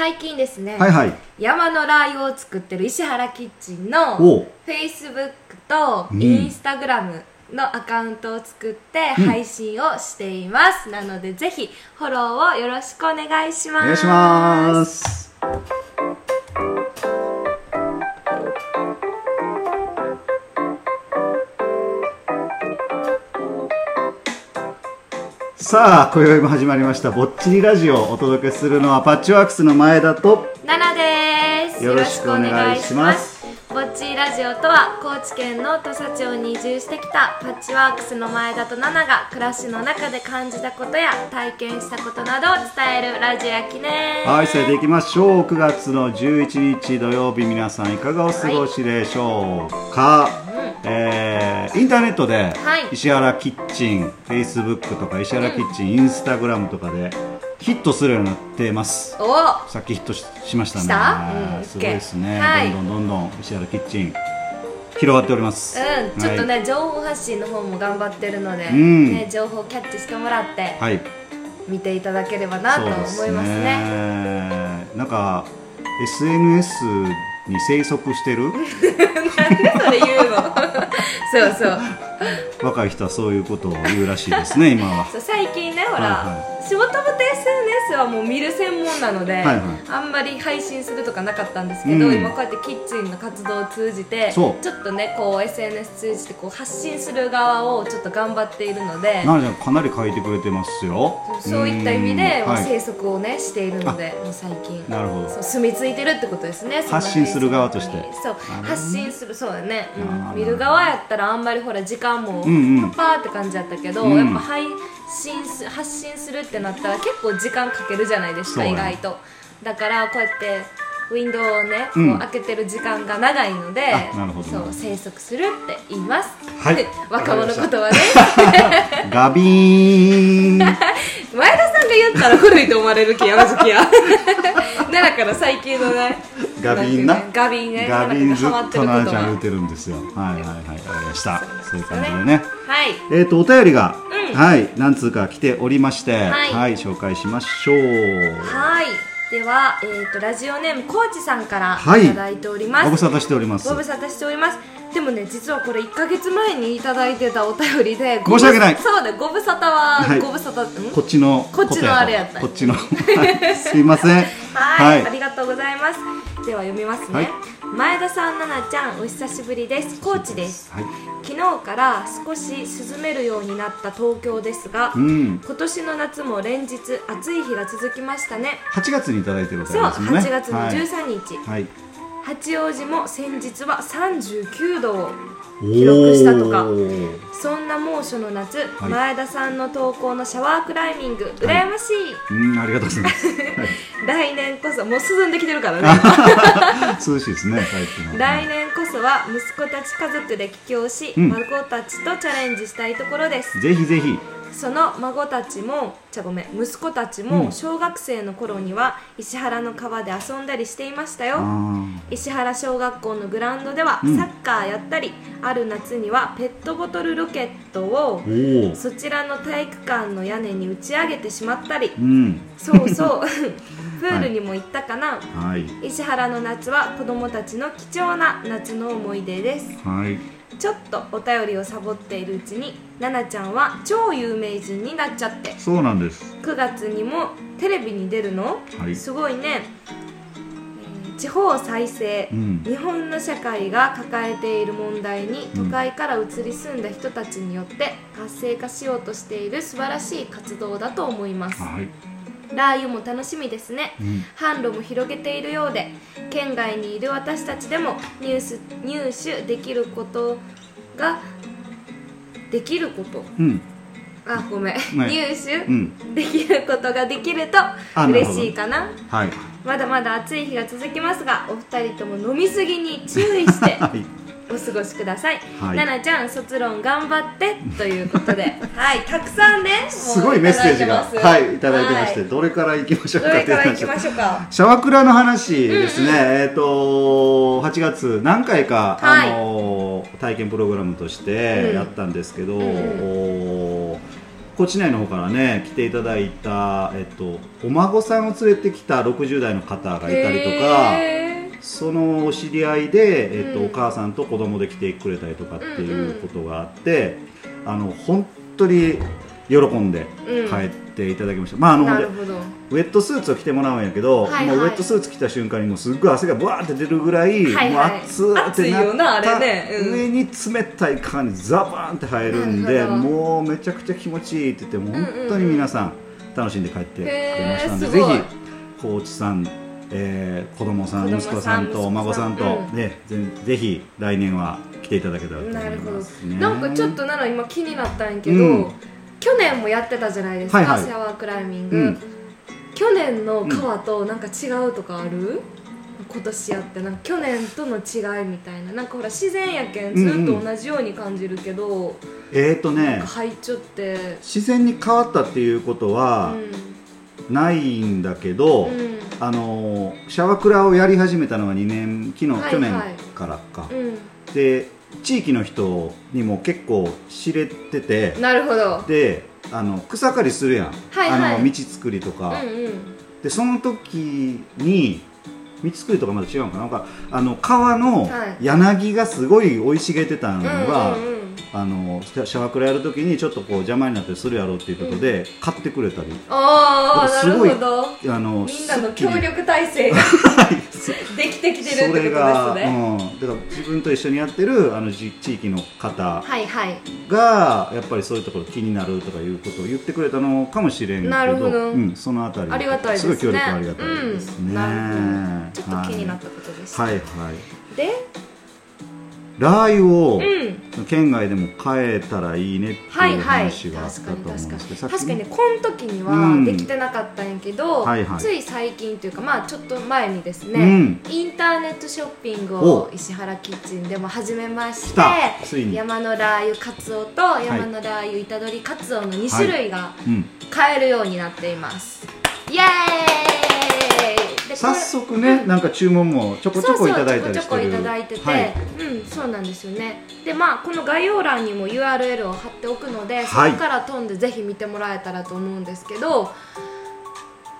最近ですね、はいはい。山のラー油を作ってる石原キッチンのおう。Facebook とうん。Instagram のアカウントを作ってうん。配信をしています、なのでぜひフォローをよろしくお願いします。お願いしますさあ今宵も始まりました「ぼっちりラジオ」お届けするのはパッチワークスの前田と。ナナです。よろしくお願いします。ぼっちラジオとは高知県の土佐町に移住してきたパッチワークスの前田とナナが暮らしの中で感じたことや体験したことなどを伝えるラジオやきねはい伝えていきましょう。9月の11日土曜日皆さんいかがお過ごしでしょうか、えーインターネットではい。石原キッチン、フェイスブックとか石原キッチン、インスタグラムとかでヒットするようになってます。お。さっきヒットししましたね。した？うんすごいですね、はい。どんどんどんどん石原キッチン広がっております。うん、ちょっとね、はい、情報発信の方も頑張ってるので、ん。ね、情報をキャッチしてもらってはい、見ていただければなと思いますね。ね。なんか SNS に生息してる？なんでそれ言うの？そうそう。若い人はそういうことを言うらしいですね今は。そう最近ねほら、はいは仕事部と SNS はもう見る専門なので、はいはい。あんまり配信するとかなかったんですけど、うん。今こうやってキッチンの活動を通じてちょっとねこう SNS 通じてこう発信する側をちょっと頑張っているのでかなり書いてくれてますよ。そういった意味でうん。はい。生息をねしているのでもう最近。なるほど。住み着いてるってことですね発信する側として。そう発信するそうだね、うん、見る側やったらあんまりほら時間もうんうん。パーって感じだったけど、うん。やっぱ配信す発信するってなったら結構時間かけるじゃないですか意外と。だからこうやってウィンドウをね、うん。開けてる時間が長いのであなるほど。そう生息するって言います、はい。若者言葉ね。ガビーン。前田さんが言ったら古いと思われる気やまずきや奈良から最近のねガビーンな。ガビーンね。ガビーンずっとななからハマってることはちゃん言うてるんですよ。はいはいはい。わかりました。そういう感じでね。はい。えっ、とお便りが、うんはい。何通か来ておりましてははいい、紹介しましょう。はい。では、えー、とラジオネームコーチさんからはい。いただいております、ご無沙汰しております。ご無沙汰しております。でもね実はこれ1か月前にいただいてたお便りで申し訳ない。そうだご無沙汰は、はい。ご無沙汰ん？こっちのこっちのあれやった。こっちの。はい。すいません。はい、はい。ありがとうございます。では読みますね、はい前田さん奈々ちゃんお久しぶりです。コーチです。はい。昨日から少し涼めるようになった東京ですが、うん。今年の夏も連日暑い日が続きましたね。8月にいただいてるおそう便りですもんね8月のはい。13日、はい八王子も先日は39度を記録したとかそんな猛暑の夏、い。前田さんの投稿のシャワークライミング羨ましい、うんありがとうございます、はい。来年こそもう涼んできてるからね。涼しいですね来年こそは息子たち家族で帰郷し、うん。孫たちとチャレンジしたいところです。ぜひぜひその孫たちもじゃごめん息子たちうん。も小学生の頃には石原の川で遊んだりしていましたよ、石原小学校のグラウンドではうん。サッカーやったり、ある夏にはペットボトルロケットをそちらの体育館の屋根に打ち上げてしまったり。うん。そうそう。プールにも行ったかな、はい。石原の夏は子供たちの貴重な夏の思い出です。はいちょっとお便りをサボっているうちに奈々ちゃんは超有名人になっちゃって。そうなんです。9月にもテレビに出るの、はい。すごいね、えー地方再生、うん。日本の社会が抱えている問題にうん。都会から移り住んだ人たちによって活性化しようとしている素晴らしい活動だと思います。はい、ラー油も楽しみですね。うん、販路も広げているようで県外にいる私たちでも入手入手できることができること。うん。あごめん、はい入手、うん。できることができると嬉しいかな。はい。まだまだ暑い日が続きますがお二人とも飲みすぎに注意してはいお過ごしください、はい。奈々ちゃん卒論頑張ってということで。はいたくさんねすごいメッセージがはいいただいてまして、はどれからいきましょうかどれからいきましょうか？シャワクラの話ですね、えっ、と8月何回か、はい。あの体験プログラムとしてうん。やったんですけど、うんお高知内の方からね来ていただいた、えっと、お孫さんを連れてきた60代の方がいたりとかへそのお知り合いで、えっとうんお母さんと子供で来てくれたりとかっていうことがあって、あの本当に喜んでうん。帰っていただきました、まああのウェットスーツを着てもらうんやけど、はいはい。もうウェットスーツ着た瞬間にもうすっごい汗がブワーって出るぐらい、はいはい。もう熱って熱いよなった上に冷たい川にザバーンって入るんでもうめちゃくちゃ気持ちいいって言ってもう本当に皆さん楽しんで帰ってくれましたんで、ぜひ高知さん、えー子供さん息子ささんんとお孫さんと、息子さん。ねぜぜひ来年は来ていただけたらと思ないるほど。ますね。なんかちょっとなら今気になったんやけど、うん。去年もやってたじゃないですか、はいはい。シャワークライミング、うん。去年の川となんか違うとかある、今年やってなんか去年との違いみたいな。なんかほら自然やけんずっと同じように感じるけど、えーとねなんか入っちゃって。自然に変わったっていうことはないんだけど、うんうんあのーシャワクラをやり始めたのが2年昨日、はいはい。去年からか、うん。で地域の人にも結構知れててなるほど。であの草刈りするやん、はいはい。あの道作りとか、うんうん。でその時に道作りとかまだ違うのかな。なんかあの川のはい。柳がすごい生い茂ってたのが、うんうんうんあのシャワクラやる時にちょっとこう邪魔になったりするやろうっていうことで、買ってくれたり。ああなるすごいほどあのみんなの協力体制が できてきてるってことですそれが、ねうん、だから自分と一緒にやってるあのじ地域の方はいはい。がやっぱりそういうところ気になるとかいうことを言ってくれたのかもしれんけどなるほど。うん、そのあたりありがたいですね。ごい協力ありがたいですね、うん。ちょっと気になったことでした、はいはい。でラー油をうん県外でも買えたらいいねっていうはいはい話があったと思うんですけど、さっき確かに。ねこの時にうん。はできてなかったんやけど、はいはいつい最近というかまあちょっと前にですうね、ん。インターネットショッピングおを石原キッチンでも始めまして山のラー油カツオと山のラー油板取りカツオの2種類がうん、買えるようになっています、イエーイ早速ね、なんか注文もちょこちょこいただいたりしてる。そうそうちょこちょこいただいてて、はい。うんそうなんですよね。でまあこの概要欄にも URL を貼っておくので、はい。そこから飛んでぜひ見てもらえたらと思うんですけど。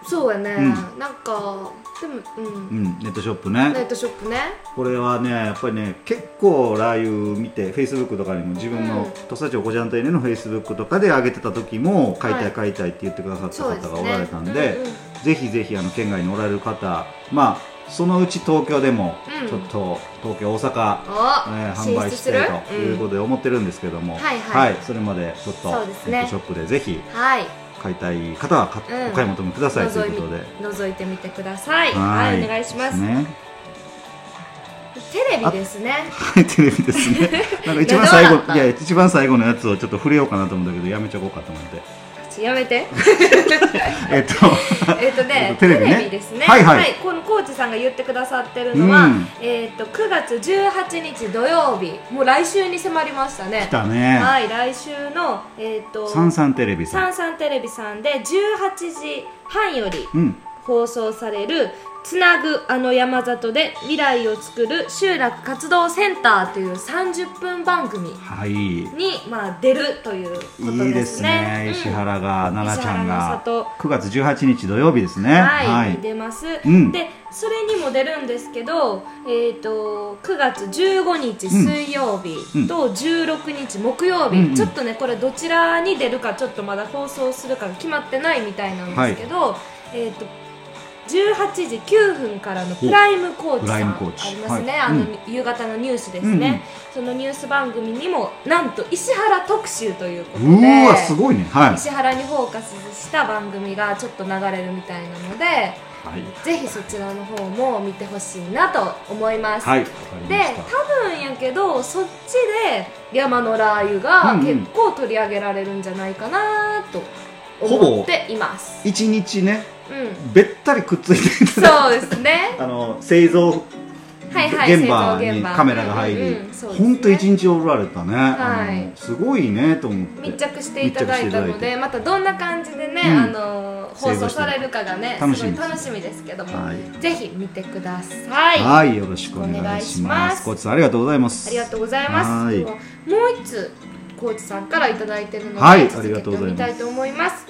そうやね、うん。なんかでもうん、うん、ネットショップネねットショップね。これはねやっぱりね結構ラー油見てフェイスブックとかにも自分うん。の土佐町こじゃんといねのフェイスブックとかで上げてた時も買いたはいい買いたいって言ってくださった方がおられたんでぜひぜひあの県外におられる方まあそのうち東京でもうん。ちょっと東京大阪、お、えー進販売した出する？いということで思ってるんですけども、はいはい。それまでちょっとそうですね。ネットショップでぜひうんはい。買いたい方は買うんお買い求めくださいと覗いうことで。覗いてみてください。はい、お願いします。ね。テレビですね。はい、テレビですね。なんか一番最後、いや、一番最後のやつをちょっと触れようかなと思うんだけど、やめちゃおうかと思って。やめて。えっと、えっとねテレビね。ですね。はいはい。このコーチさんが言ってくださってるのは、うん。えっと9月18日土曜日。もう来週に迫りましたね。来たね。はい来週のえっ、とサンサンテレビさん。サンサンテレビさんで18時半よりうん。放送される「つなぐあの山里で未来を作る集落活動センター」という30分番組はい。に、まあ、出るということですね。いいですね。うん。石原が、奈々ちゃんが。の里。9月18日土曜日ですね。はい、出ます、ん。でそれにも出るんですけど、えー、と9月15日水曜日うん。と16日木曜日、うんうん。ちょっとねこれどちらに出るかちょっとまだ放送するかが決まってないみたいなんですけど、えー、と18時9分からのプライムコーチさんありますね、はいあの、うん夕方のニュースですうんうんね、そのニュース番組にもなんと石原特集ということでうーわ、すごいね。はい。石原にフォーカスした番組がちょっと流れるみたいなのではい。ぜひそちらの方も見てほしいなと思います、はい。で。多分やけどそっちで山のラー油がうんうん結構取り上げられるんじゃないかなと思っています、一日ね、うんべったりくっついていただそうですね。あの製造現場にカメラが入り本当一日おられたね、はい。すごいねと思って。密着していただいたのでまたどんな感じでね、うん。あの放送されるかがね楽しみす。ごい楽しみですけども、はい。ぜひ見てください、はいよろしくお願いしまます。すコーチさんありがとうございます。ありがとうございます。はい。もう一つコーチさんからいただいてるので、はい続けて読みたいと思います。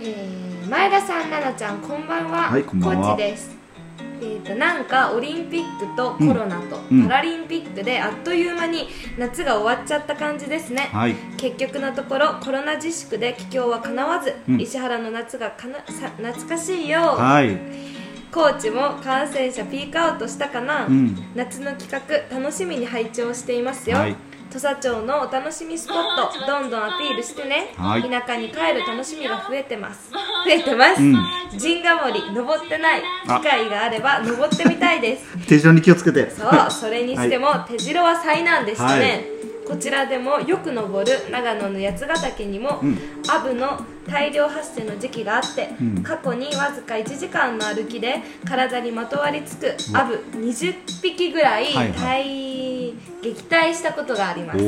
えー前田さん、奈々ちゃん、こんばんは。はいこんばんは。コーチです。えー、となんかオリンピックとコロナとうん。パラリンピックであっという間に夏が終わっちゃった感じですね、はい。結局のところコロナ自粛で帰郷はかなわず、うん。石原の夏がかなさ懐かしいよ、はい。コーチも感染者ピークアウトしたかな、うん。夏の企画楽しみに拝聴していますよ、はい土佐町のお楽しみスポットどんどんアピールしてね、はい。田舎に帰る楽しみが増えてます。増えてます、うん。陣ヶ森登ってない。あ。機会があれば登ってみたいです。手錠に気をつけて。そうそれにしても、手白は災難でしたね、はい。こちらでもよく登る長野の八ヶ岳にも、うん。アブの大量発生の時期があって、うん。過去にわずか1時間の歩きで体にまとわりつくアブ20匹ぐらいはいは対撃退したことがあります。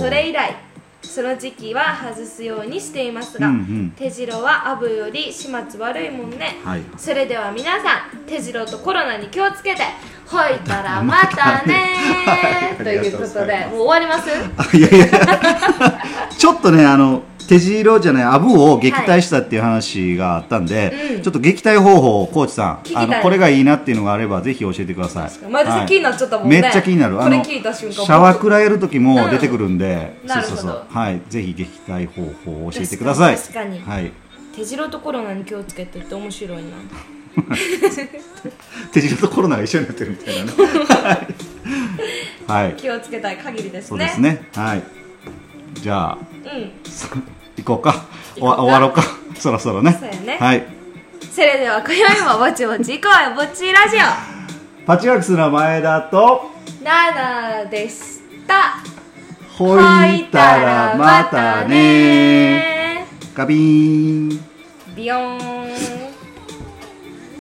それ以来その時期は外すようにしていますが、うんうん。手白はアブより始末悪いもんね、はい。それでは皆さん手白とコロナに気をつけてほいたらまたね ということでもう終わります？あいやいや ちょっとねあの手白じゃないアブを撃退したっていう話があったんで、うんちょっと撃退方法をコーチさんあのこれがいいなっていうのがあればぜひ教えてください。前田さん気になっちゃったもんねめっちゃ気になる。これ聞いた瞬間シャワーくらえる時も出てくるんで、うんそうそうなるほどそうはいぜひ撃退方法を教えてください。確かに確かに。はい。手白とコロナに気をつけてって面白いな。手白とコロナが一緒になってるみたいなね。はい、はい、気をつけたい限りですね。そうですね。はいじゃあうん。行こうか。行こうか。お終わろうか。そろそろね。そうやね。はい。それでは今宵もぼちぼち行こうよ。ぼっちラジパッチワークスの前田とオナナでした。ほいたらまたね。ガビーン。ビヨーン